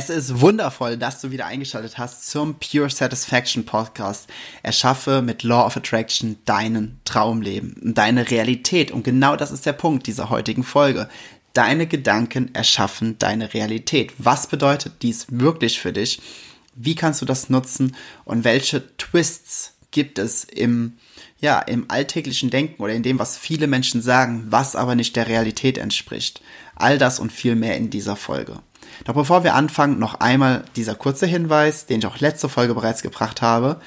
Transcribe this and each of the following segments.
Es ist wundervoll, dass du wieder eingeschaltet hast zum Pure Satisfaction Podcast. Erschaffe mit Law of Attraction deinen Traumleben, deine Realität. Und genau das ist der Punkt dieser heutigen Folge. Deine Gedanken erschaffen deine Realität. Was bedeutet dies wirklich für dich? Wie kannst du das nutzen? Und welche Twists gibt es im, ja, im alltäglichen Denken oder in dem, was viele Menschen sagen, was aber nicht der Realität entspricht? All das und viel mehr in dieser Folge. Doch bevor wir anfangen, noch einmal dieser kurze Hinweis, den ich auch letzte Folge bereits gebracht habe,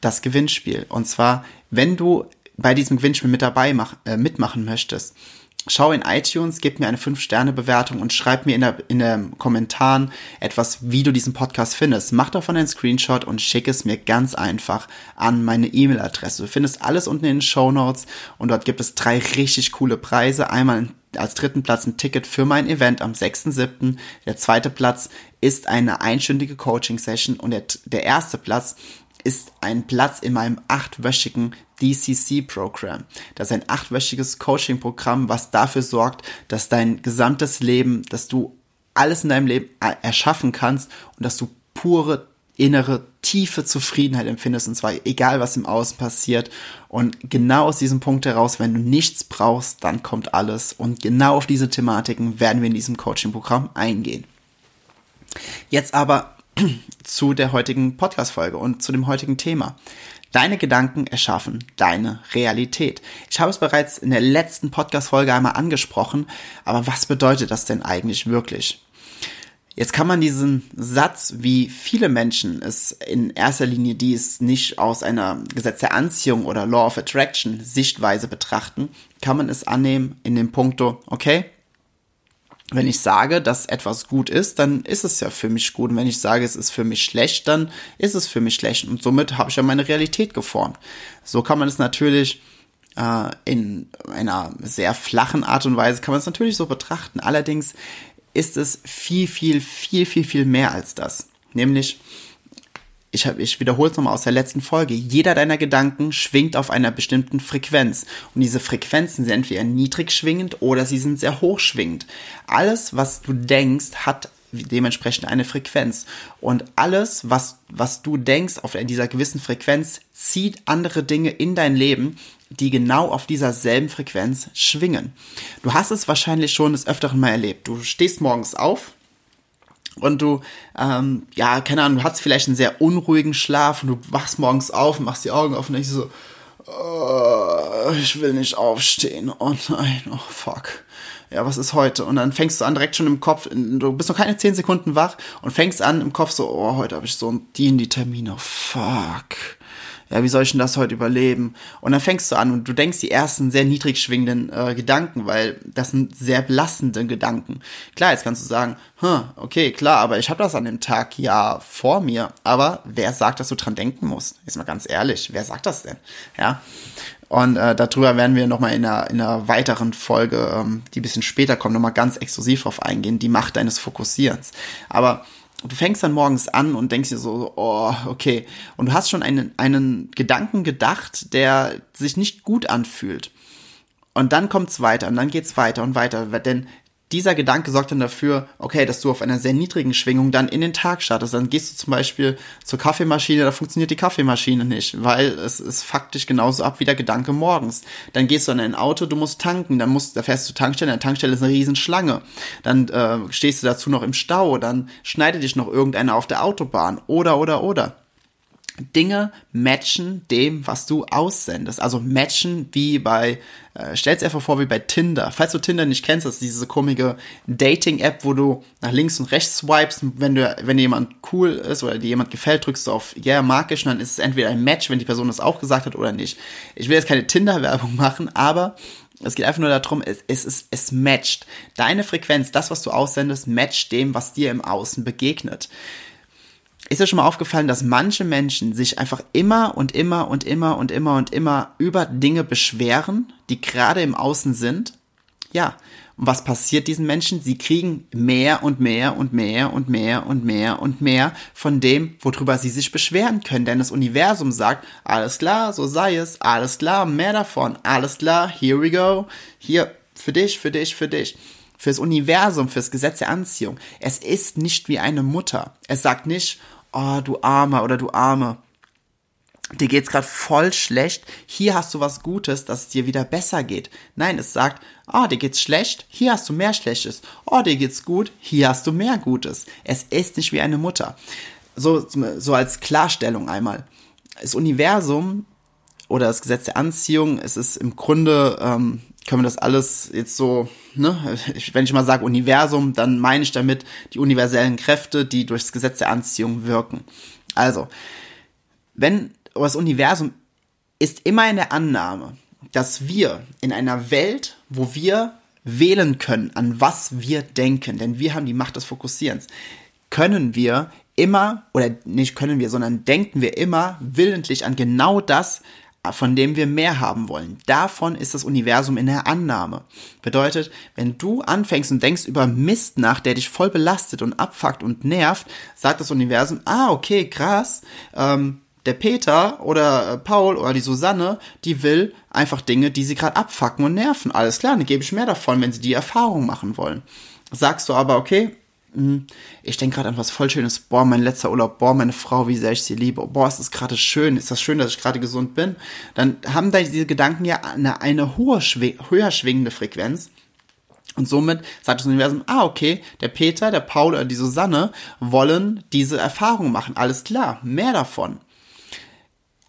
das Gewinnspiel. Und zwar, wenn du bei diesem Gewinnspiel mit dabei mach, äh, mitmachen möchtest, schau in iTunes, gib mir eine 5-Sterne-Bewertung und schreib mir in der, in den Kommentaren etwas, wie du diesen Podcast findest. Mach davon einen Screenshot und schick es mir ganz einfach an meine E-Mail-Adresse. Du findest alles unten in den Show Notes und dort gibt es drei richtig coole Preise. Einmal als dritten Platz ein Ticket für mein Event am 6.7. Der zweite Platz ist eine einstündige Coaching-Session und der, der erste Platz ist ein Platz in meinem achtwöchigen DCC-Programm. Das ist ein achtwöchiges Coaching-Programm, was dafür sorgt, dass dein gesamtes Leben, dass du alles in deinem Leben erschaffen kannst und dass du pure innere tiefe Zufriedenheit empfindest und zwar egal was im Außen passiert und genau aus diesem Punkt heraus, wenn du nichts brauchst, dann kommt alles und genau auf diese Thematiken werden wir in diesem Coaching-Programm eingehen. Jetzt aber zu der heutigen Podcast-Folge und zu dem heutigen Thema. Deine Gedanken erschaffen deine Realität. Ich habe es bereits in der letzten Podcast-Folge einmal angesprochen, aber was bedeutet das denn eigentlich wirklich? Jetzt kann man diesen Satz, wie viele Menschen es in erster Linie, die es nicht aus einer Gesetz der Anziehung oder Law of Attraction Sichtweise betrachten, kann man es annehmen in dem Punkto, okay, wenn ich sage, dass etwas gut ist, dann ist es ja für mich gut. Und wenn ich sage, es ist für mich schlecht, dann ist es für mich schlecht. Und somit habe ich ja meine Realität geformt. So kann man es natürlich äh, in einer sehr flachen Art und Weise, kann man es natürlich so betrachten. Allerdings ist es viel, viel, viel, viel, viel mehr als das. Nämlich, ich, hab, ich wiederhole es nochmal aus der letzten Folge, jeder deiner Gedanken schwingt auf einer bestimmten Frequenz. Und diese Frequenzen sind entweder niedrig schwingend oder sie sind sehr hoch schwingend. Alles, was du denkst, hat dementsprechend eine Frequenz. Und alles, was, was du denkst auf dieser gewissen Frequenz, zieht andere Dinge in dein Leben, die genau auf dieser selben Frequenz schwingen. Du hast es wahrscheinlich schon des Öfteren mal erlebt. Du stehst morgens auf und du, ähm, ja, keine Ahnung, du hast vielleicht einen sehr unruhigen Schlaf und du wachst morgens auf und machst die Augen auf und denkst so, oh, ich will nicht aufstehen. Oh nein, oh fuck. Ja, was ist heute? Und dann fängst du an direkt schon im Kopf, du bist noch keine zehn Sekunden wach und fängst an im Kopf so, oh, heute habe ich so die in die Termine, fuck ja, wie soll ich denn das heute überleben? Und dann fängst du an und du denkst die ersten sehr niedrig schwingenden äh, Gedanken, weil das sind sehr belastende Gedanken. Klar, jetzt kannst du sagen, hm, okay, klar, aber ich habe das an dem Tag ja vor mir. Aber wer sagt, dass du dran denken musst? Ist mal ganz ehrlich, wer sagt das denn? Ja. Und äh, darüber werden wir nochmal in einer, in einer weiteren Folge, ähm, die bisschen später kommt, nochmal ganz exklusiv drauf eingehen, die Macht deines Fokussierens. Aber du fängst dann morgens an und denkst dir so, oh, okay. Und du hast schon einen, einen Gedanken gedacht, der sich nicht gut anfühlt. Und dann kommt's weiter und dann geht's weiter und weiter, denn dieser Gedanke sorgt dann dafür, okay, dass du auf einer sehr niedrigen Schwingung dann in den Tag startest. Dann gehst du zum Beispiel zur Kaffeemaschine, da funktioniert die Kaffeemaschine nicht, weil es ist faktisch genauso ab wie der Gedanke morgens. Dann gehst du an ein Auto, du musst tanken, dann musst, da fährst du Tankstelle, an Tankstelle ist eine Riesenschlange. Dann äh, stehst du dazu noch im Stau, dann schneidet dich noch irgendeiner auf der Autobahn oder oder oder. Dinge matchen dem, was du aussendest. Also matchen wie bei, äh, stell's einfach vor wie bei Tinder. Falls du Tinder nicht kennst, das ist diese komische Dating-App, wo du nach links und rechts swipes. Wenn du, wenn jemand cool ist oder dir jemand gefällt, drückst du auf Yeah, mag ich, und dann ist es entweder ein Match, wenn die Person das auch gesagt hat oder nicht. Ich will jetzt keine Tinder-Werbung machen, aber Es geht einfach nur darum, es, es, es, es matcht. Deine Frequenz, das, was du aussendest, matcht dem, was dir im Außen begegnet. Ist dir schon mal aufgefallen, dass manche Menschen sich einfach immer und immer und immer und immer und immer über Dinge beschweren, die gerade im Außen sind? Ja. Und was passiert diesen Menschen? Sie kriegen mehr und mehr und mehr und mehr und mehr und mehr von dem, worüber sie sich beschweren können. Denn das Universum sagt, alles klar, so sei es, alles klar, mehr davon, alles klar, here we go, hier, für dich, für dich, für dich. Fürs Universum, fürs Gesetz der Anziehung. Es ist nicht wie eine Mutter. Es sagt nicht, oh, du Armer oder du Arme dir geht's gerade voll schlecht, hier hast du was Gutes, dass es dir wieder besser geht. Nein, es sagt, oh, dir geht's schlecht, hier hast du mehr Schlechtes. Oh, dir geht's gut, hier hast du mehr Gutes. Es ist nicht wie eine Mutter. So, so als Klarstellung einmal. Das Universum oder das Gesetz der Anziehung, es ist im Grunde, ähm, können wir das alles jetzt so, ne, wenn ich mal sage Universum, dann meine ich damit die universellen Kräfte, die durchs Gesetz der Anziehung wirken. Also, wenn das Universum ist immer in der Annahme, dass wir in einer Welt, wo wir wählen können, an was wir denken, denn wir haben die Macht des Fokussierens, können wir immer, oder nicht können wir, sondern denken wir immer willentlich an genau das, von dem wir mehr haben wollen. Davon ist das Universum in der Annahme. Bedeutet, wenn du anfängst und denkst über Mist nach, der dich voll belastet und abfuckt und nervt, sagt das Universum, ah, okay, krass, ähm, der Peter oder äh, Paul oder die Susanne, die will einfach Dinge, die sie gerade abfacken und nerven. Alles klar, dann gebe ich mehr davon, wenn sie die Erfahrung machen wollen. Sagst du aber, okay, ich denke gerade an was voll Schönes. Boah, mein letzter Urlaub. Boah, meine Frau, wie sehr ich sie liebe. Boah, ist das gerade schön. Ist das schön, dass ich gerade gesund bin? Dann haben da diese Gedanken ja eine, eine hohe, höher schwingende Frequenz. Und somit sagt das Universum, ah, okay, der Peter, der Paul oder die Susanne wollen diese Erfahrung machen. Alles klar, mehr davon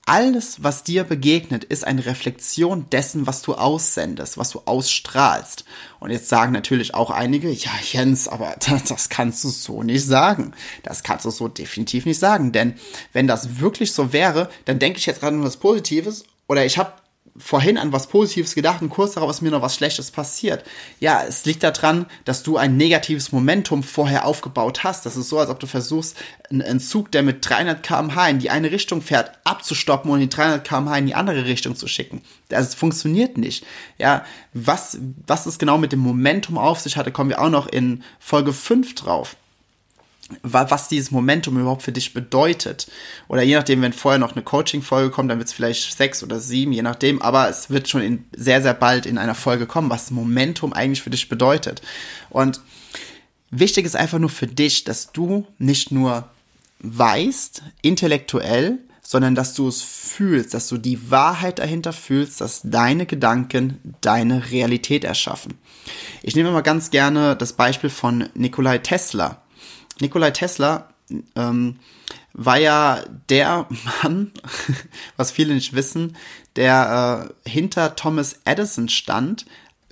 alles, was dir begegnet, ist eine Reflexion dessen, was du aussendest, was du ausstrahlst. Und jetzt sagen natürlich auch einige, ja, Jens, aber das, das kannst du so nicht sagen. Das kannst du so definitiv nicht sagen. Denn wenn das wirklich so wäre, dann denke ich jetzt gerade nur was Positives oder ich habe vorhin an was Positives gedacht und kurz darauf ist mir noch was Schlechtes passiert. Ja, es liegt daran, dass du ein negatives Momentum vorher aufgebaut hast. Das ist so, als ob du versuchst, einen Zug, der mit 300 km/h in die eine Richtung fährt, abzustoppen und die 300 km/h in die andere Richtung zu schicken. Das funktioniert nicht. Ja, was, was es genau mit dem Momentum auf sich hatte, kommen wir auch noch in Folge 5 drauf was dieses Momentum überhaupt für dich bedeutet. Oder je nachdem, wenn vorher noch eine Coaching-Folge kommt, dann wird es vielleicht sechs oder sieben, je nachdem. Aber es wird schon in, sehr, sehr bald in einer Folge kommen, was Momentum eigentlich für dich bedeutet. Und wichtig ist einfach nur für dich, dass du nicht nur weißt, intellektuell, sondern dass du es fühlst, dass du die Wahrheit dahinter fühlst, dass deine Gedanken deine Realität erschaffen. Ich nehme mal ganz gerne das Beispiel von Nikolai Tesla. Nikolai Tesla ähm, war ja der Mann, was viele nicht wissen, der äh, hinter Thomas Edison stand,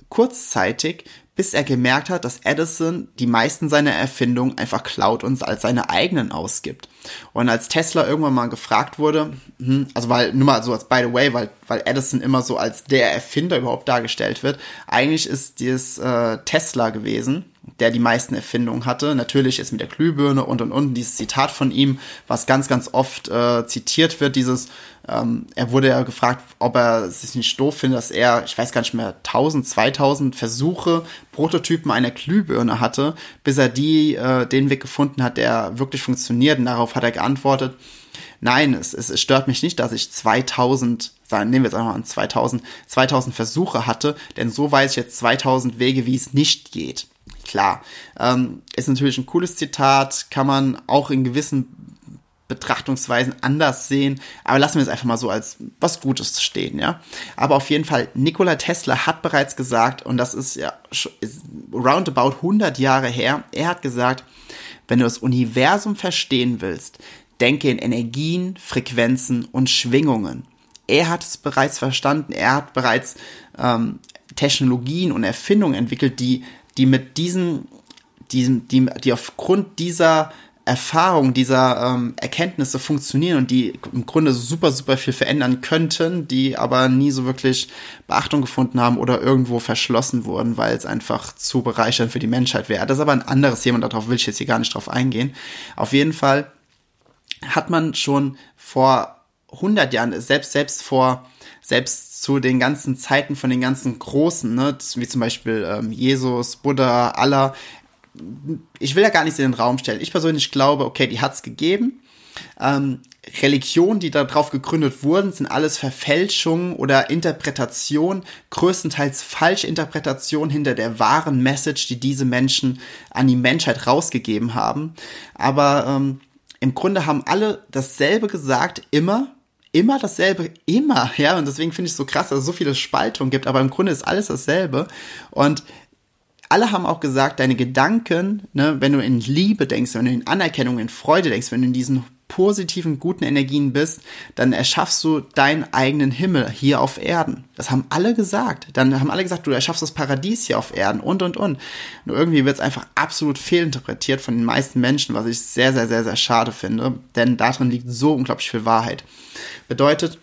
kurzzeitig, bis er gemerkt hat, dass Edison die meisten seiner Erfindungen einfach klaut und als seine eigenen ausgibt. Und als Tesla irgendwann mal gefragt wurde, hm, also weil, nur mal so als by the way, weil, weil Edison immer so als der Erfinder überhaupt dargestellt wird, eigentlich ist dieses äh, Tesla gewesen, der die meisten Erfindungen hatte. Natürlich ist mit der Glühbirne und und und dieses Zitat von ihm, was ganz, ganz oft äh, zitiert wird, dieses, ähm, er wurde ja gefragt, ob er sich nicht doof findet, dass er, ich weiß gar nicht mehr, 1000, 2000 Versuche, Prototypen einer Glühbirne hatte, bis er die, äh, den Weg gefunden hat, der wirklich funktioniert. Und darauf hat er geantwortet, nein, es, es, es stört mich nicht, dass ich 2000 sagen, nehmen wir jetzt einfach mal an 2000, 2000 Versuche hatte, denn so weiß ich jetzt 2000 Wege, wie es nicht geht klar. Ähm, ist natürlich ein cooles Zitat, kann man auch in gewissen Betrachtungsweisen anders sehen, aber lassen wir es einfach mal so als was Gutes stehen, ja. Aber auf jeden Fall, Nikola Tesla hat bereits gesagt, und das ist ja ist roundabout 100 Jahre her, er hat gesagt, wenn du das Universum verstehen willst, denke in Energien, Frequenzen und Schwingungen. Er hat es bereits verstanden, er hat bereits ähm, Technologien und Erfindungen entwickelt, die die mit diesen, diesen die, die aufgrund dieser Erfahrung, dieser ähm, Erkenntnisse funktionieren und die im Grunde super, super viel verändern könnten, die aber nie so wirklich Beachtung gefunden haben oder irgendwo verschlossen wurden, weil es einfach zu bereichernd für die Menschheit wäre. Das ist aber ein anderes Thema, darauf will ich jetzt hier gar nicht drauf eingehen. Auf jeden Fall hat man schon vor 100 Jahren, selbst, selbst vor, selbst zu den ganzen Zeiten von den ganzen Großen, ne, wie zum Beispiel ähm, Jesus, Buddha, Allah, ich will ja gar nichts in den Raum stellen. Ich persönlich glaube, okay, die hat es gegeben. Ähm, Religionen, die darauf gegründet wurden, sind alles Verfälschungen oder Interpretationen, größtenteils falsche Interpretationen hinter der wahren Message, die diese Menschen an die Menschheit rausgegeben haben. Aber ähm, im Grunde haben alle dasselbe gesagt, immer, immer dasselbe, immer, ja, und deswegen finde ich es so krass, dass es so viele Spaltungen gibt, aber im Grunde ist alles dasselbe. Und alle haben auch gesagt, deine Gedanken, ne, wenn du in Liebe denkst, wenn du in Anerkennung, in Freude denkst, wenn du in diesen positiven, guten Energien bist, dann erschaffst du deinen eigenen Himmel hier auf Erden. Das haben alle gesagt. Dann haben alle gesagt, du erschaffst das Paradies hier auf Erden und, und, und. Nur irgendwie wird es einfach absolut fehlinterpretiert von den meisten Menschen, was ich sehr, sehr, sehr, sehr schade finde. Denn darin liegt so unglaublich viel Wahrheit. Bedeutet,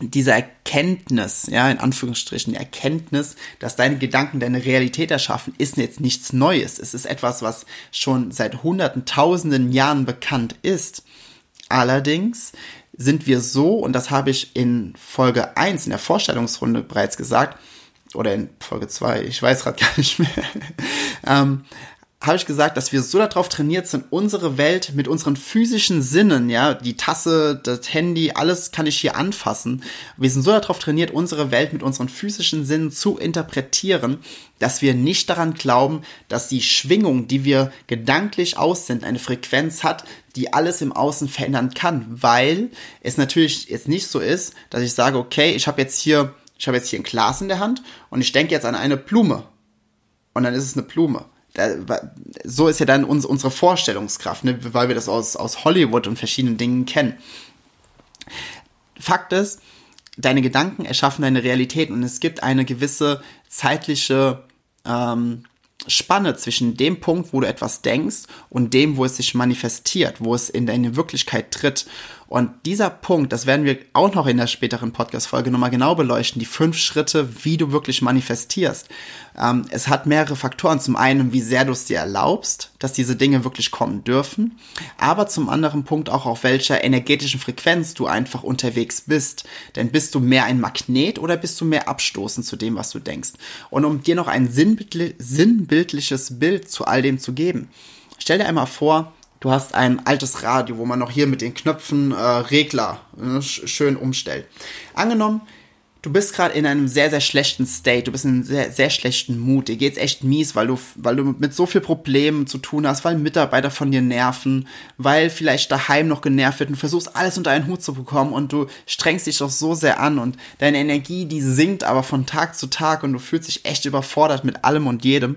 diese Erkenntnis, ja, in Anführungsstrichen, die Erkenntnis, dass deine Gedanken deine Realität erschaffen, ist jetzt nichts Neues. Es ist etwas, was schon seit hunderten, tausenden Jahren bekannt ist. Allerdings sind wir so, und das habe ich in Folge 1 in der Vorstellungsrunde bereits gesagt, oder in Folge 2, ich weiß gerade gar nicht mehr, ähm, habe ich gesagt, dass wir so darauf trainiert sind, unsere Welt mit unseren physischen Sinnen, ja, die Tasse, das Handy, alles kann ich hier anfassen. Wir sind so darauf trainiert, unsere Welt mit unseren physischen Sinnen zu interpretieren, dass wir nicht daran glauben, dass die Schwingung, die wir gedanklich aussenden, eine Frequenz hat, die alles im Außen verändern kann, weil es natürlich jetzt nicht so ist, dass ich sage, okay, ich habe jetzt hier, ich habe jetzt hier ein Glas in der Hand und ich denke jetzt an eine Blume. Und dann ist es eine Blume so ist ja dann uns, unsere Vorstellungskraft, ne? weil wir das aus, aus Hollywood und verschiedenen Dingen kennen. Fakt ist, deine Gedanken erschaffen deine Realität und es gibt eine gewisse zeitliche ähm, Spanne zwischen dem Punkt, wo du etwas denkst und dem, wo es sich manifestiert, wo es in deine Wirklichkeit tritt. Und dieser Punkt, das werden wir auch noch in der späteren Podcast-Folge nochmal genau beleuchten, die fünf Schritte, wie du wirklich manifestierst. Ähm, es hat mehrere Faktoren. Zum einen, wie sehr du es dir erlaubst, dass diese Dinge wirklich kommen dürfen. Aber zum anderen Punkt auch, auf welcher energetischen Frequenz du einfach unterwegs bist. Denn bist du mehr ein Magnet oder bist du mehr abstoßend zu dem, was du denkst? Und um dir noch ein sinnbildliches Bild zu all dem zu geben, stell dir einmal vor, du hast ein altes Radio, wo man noch hier mit den Knöpfen äh, Regler äh, schön umstellt. Angenommen, du bist gerade in einem sehr, sehr schlechten State, du bist in einem sehr, sehr schlechten Mut, dir geht's echt mies, weil du, weil du mit so viel Problemen zu tun hast, weil Mitarbeiter von dir nerven, weil vielleicht daheim noch genervt wird und versuchst alles unter einen Hut zu bekommen und du strengst dich doch so sehr an und deine Energie, die sinkt aber von Tag zu Tag und du fühlst dich echt überfordert mit allem und jedem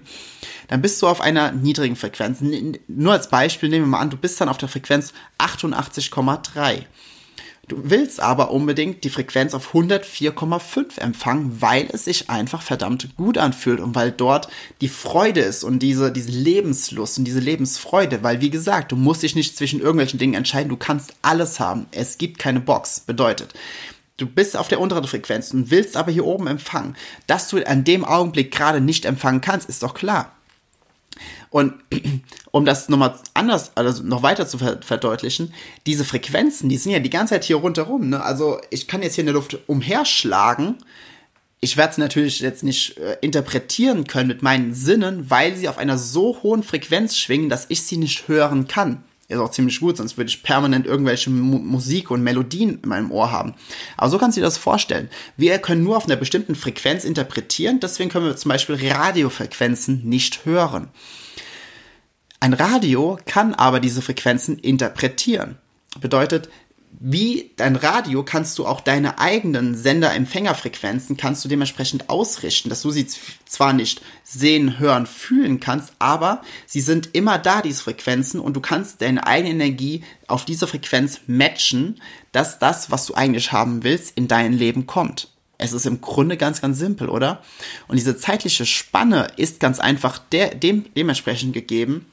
dann bist du auf einer niedrigen Frequenz. Nur als Beispiel nehmen wir mal an, du bist dann auf der Frequenz 88,3. Du willst aber unbedingt die Frequenz auf 104,5 empfangen, weil es sich einfach verdammt gut anfühlt und weil dort die Freude ist und diese, diese Lebenslust und diese Lebensfreude, weil wie gesagt, du musst dich nicht zwischen irgendwelchen Dingen entscheiden, du kannst alles haben. Es gibt keine Box. Bedeutet, du bist auf der unteren Frequenz und willst aber hier oben empfangen. Dass du an dem Augenblick gerade nicht empfangen kannst, ist doch klar. Und um das nochmal anders, also noch weiter zu verdeutlichen, diese Frequenzen, die sind ja die ganze Zeit hier rundherum. Ne? Also ich kann jetzt hier in der Luft umherschlagen. Ich werde es natürlich jetzt nicht äh, interpretieren können mit meinen Sinnen, weil sie auf einer so hohen Frequenz schwingen, dass ich sie nicht hören kann. Ist auch ziemlich gut, sonst würde ich permanent irgendwelche Mu Musik und Melodien in meinem Ohr haben. Aber so kannst du dir das vorstellen. Wir können nur auf einer bestimmten Frequenz interpretieren, deswegen können wir zum Beispiel Radiofrequenzen nicht hören. Ein Radio kann aber diese Frequenzen interpretieren. Bedeutet, wie dein Radio kannst du auch deine eigenen Sender-Empfängerfrequenzen kannst du dementsprechend ausrichten, dass du sie zwar nicht sehen, hören, fühlen kannst, aber sie sind immer da, diese Frequenzen, und du kannst deine eigene Energie auf diese Frequenz matchen, dass das, was du eigentlich haben willst, in dein Leben kommt. Es ist im Grunde ganz, ganz simpel, oder? Und diese zeitliche Spanne ist ganz einfach der, dem, dementsprechend gegeben,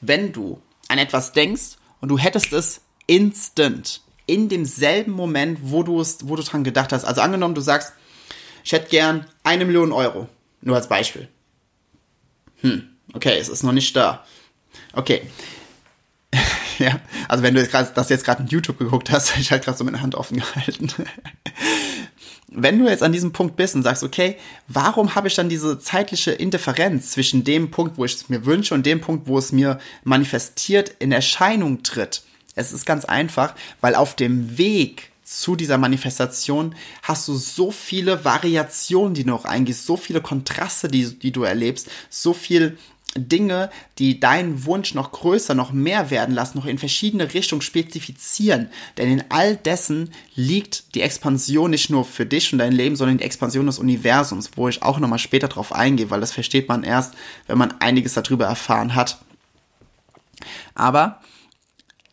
wenn du an etwas denkst und du hättest es instant, in demselben Moment, wo du es, wo du dran gedacht hast. Also angenommen, du sagst, ich hätte gern eine Million Euro. Nur als Beispiel. Hm, okay, es ist noch nicht da. Okay. ja, also wenn du jetzt das jetzt gerade in YouTube geguckt hast, ich halt gerade so meine Hand offen gehalten. Wenn du jetzt an diesem Punkt bist und sagst, okay, warum habe ich dann diese zeitliche Indifferenz zwischen dem Punkt, wo ich es mir wünsche und dem Punkt, wo es mir manifestiert, in Erscheinung tritt? Es ist ganz einfach, weil auf dem Weg zu dieser Manifestation hast du so viele Variationen, die du noch eingehst, so viele Kontraste, die, die du erlebst, so viel Dinge, die deinen Wunsch noch größer, noch mehr werden lassen, noch in verschiedene Richtungen spezifizieren. Denn in all dessen liegt die Expansion nicht nur für dich und dein Leben, sondern die Expansion des Universums, wo ich auch nochmal später drauf eingehe, weil das versteht man erst, wenn man einiges darüber erfahren hat. Aber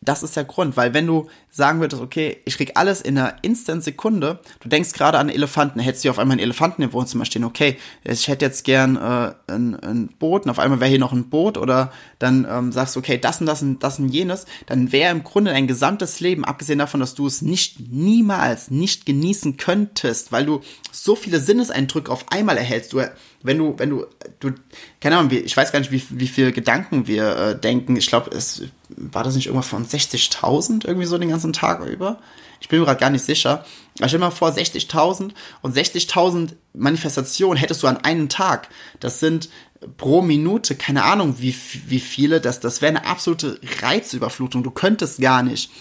das ist der Grund, weil wenn du sagen würdest, okay, ich krieg alles in einer Instant-Sekunde, du denkst gerade an Elefanten, hättest du auf einmal einen Elefanten im Wohnzimmer stehen, okay, ich hätte jetzt gern äh, ein, ein Boot und auf einmal wäre hier noch ein Boot oder dann ähm, sagst du, okay, das und das und das und jenes, dann wäre im Grunde dein gesamtes Leben, abgesehen davon, dass du es nicht niemals nicht genießen könntest, weil du so viele Sinneseindrücke auf einmal erhältst, du wenn du, wenn du, du, keine Ahnung, ich weiß gar nicht, wie, wie viele Gedanken wir äh, denken. Ich glaube, es war das nicht irgendwas von 60.000 irgendwie so den ganzen Tag über. Ich bin mir gerade gar nicht sicher. Aber stell dir mal vor, 60.000 und 60.000 Manifestationen hättest du an einem Tag. Das sind pro Minute, keine Ahnung, wie, wie viele. Das, das wäre eine absolute Reizüberflutung. Du könntest gar nicht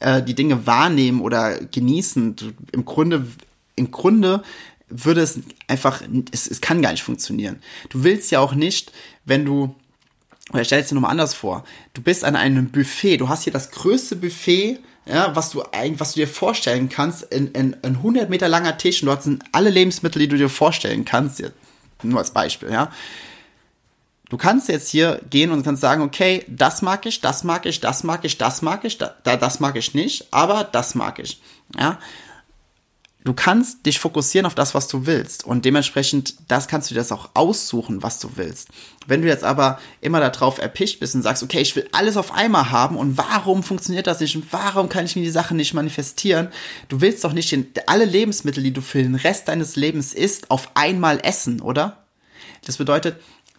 äh, die Dinge wahrnehmen oder genießen. Du, Im Grunde, im Grunde würde es einfach, es, es kann gar nicht funktionieren. Du willst ja auch nicht, wenn du, oder stell dir nochmal anders vor, du bist an einem Buffet, du hast hier das größte Buffet, ja, was du was du dir vorstellen kannst, in, in, ein 100 Meter langer Tisch und dort sind alle Lebensmittel, die du dir vorstellen kannst, nur als Beispiel, ja. Du kannst jetzt hier gehen und kannst sagen, okay, das mag ich, das mag ich, das mag ich, das mag ich, da, das mag ich nicht, aber das mag ich, ja du kannst dich fokussieren auf das, was du willst. Und dementsprechend, das kannst du dir das auch aussuchen, was du willst. Wenn du jetzt aber immer darauf erpicht bist und sagst, okay, ich will alles auf einmal haben und warum funktioniert das nicht und warum kann ich mir die Sachen nicht manifestieren? Du willst doch nicht alle Lebensmittel, die du für den Rest deines Lebens isst, auf einmal essen, oder? Das bedeutet,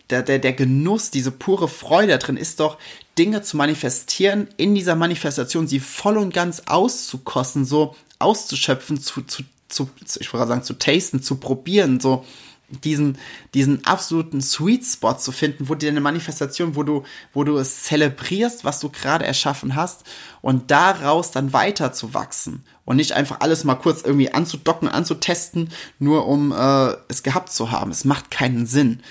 der, der, der Genuss, diese pure Freude drin ist doch, Dinge zu manifestieren, in dieser Manifestation sie voll und ganz auszukosten, so auszuschöpfen, zu, zu, zu ich wollte sagen, zu tasten, zu probieren, so diesen, diesen absoluten Sweet Spot zu finden, wo dir eine Manifestation, wo du, wo du es zelebrierst, was du gerade erschaffen hast und daraus dann weiter zu wachsen und nicht einfach alles mal kurz irgendwie anzudocken, anzutesten, nur um äh, es gehabt zu haben. Es macht keinen Sinn.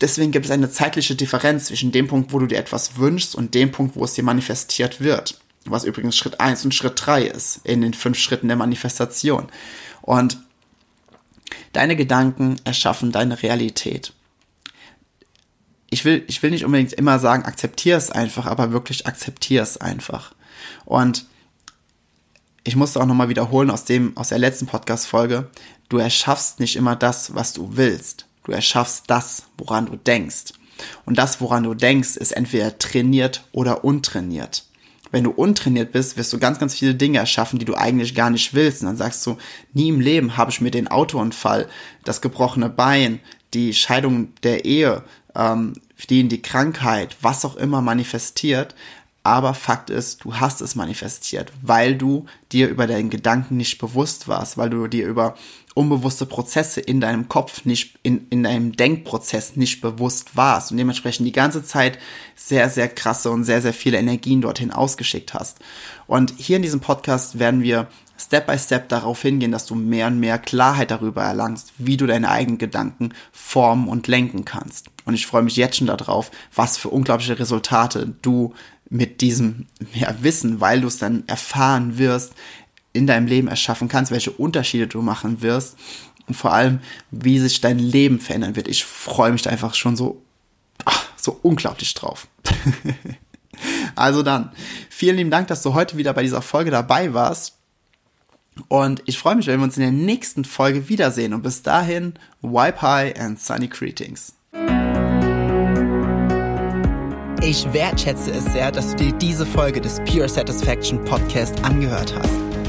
Deswegen gibt es eine zeitliche Differenz zwischen dem Punkt, wo du dir etwas wünschst und dem Punkt, wo es dir manifestiert wird was übrigens Schritt 1 und Schritt 3 ist in den fünf Schritten der Manifestation. Und deine Gedanken erschaffen deine Realität. Ich will, ich will nicht unbedingt immer sagen, akzeptier es einfach, aber wirklich akzeptier es einfach. Und ich musste auch nochmal wiederholen aus dem, aus der letzten Podcast-Folge. Du erschaffst nicht immer das, was du willst. Du erschaffst das, woran du denkst. Und das, woran du denkst, ist entweder trainiert oder untrainiert wenn du untrainiert bist, wirst du ganz, ganz viele Dinge erschaffen, die du eigentlich gar nicht willst. Und dann sagst du, nie im Leben habe ich mir den Autounfall, das gebrochene Bein, die Scheidung der Ehe, ähm, die in die Krankheit, was auch immer manifestiert. Aber Fakt ist, du hast es manifestiert, weil du dir über deinen Gedanken nicht bewusst warst, weil du dir über unbewusste Prozesse in deinem Kopf nicht, in, in deinem Denkprozess nicht bewusst warst und dementsprechend die ganze Zeit sehr, sehr krasse und sehr, sehr viele Energien dorthin ausgeschickt hast. Und hier in diesem Podcast werden wir Step by Step darauf hingehen, dass du mehr und mehr Klarheit darüber erlangst, wie du deine eigenen Gedanken formen und lenken kannst. Und ich freue mich jetzt schon darauf, was für unglaubliche Resultate du mit diesem ja, Wissen, weil du es dann erfahren wirst, in deinem Leben erschaffen kannst, welche Unterschiede du machen wirst und vor allem, wie sich dein Leben verändern wird. Ich freue mich da einfach schon so, ach, so unglaublich drauf. also dann, vielen lieben Dank, dass du heute wieder bei dieser Folge dabei warst. Und ich freue mich, wenn wir uns in der nächsten Folge wiedersehen. Und bis dahin, wipe high and sunny greetings. Ich wertschätze es sehr, dass du dir diese Folge des Pure Satisfaction Podcast angehört hast.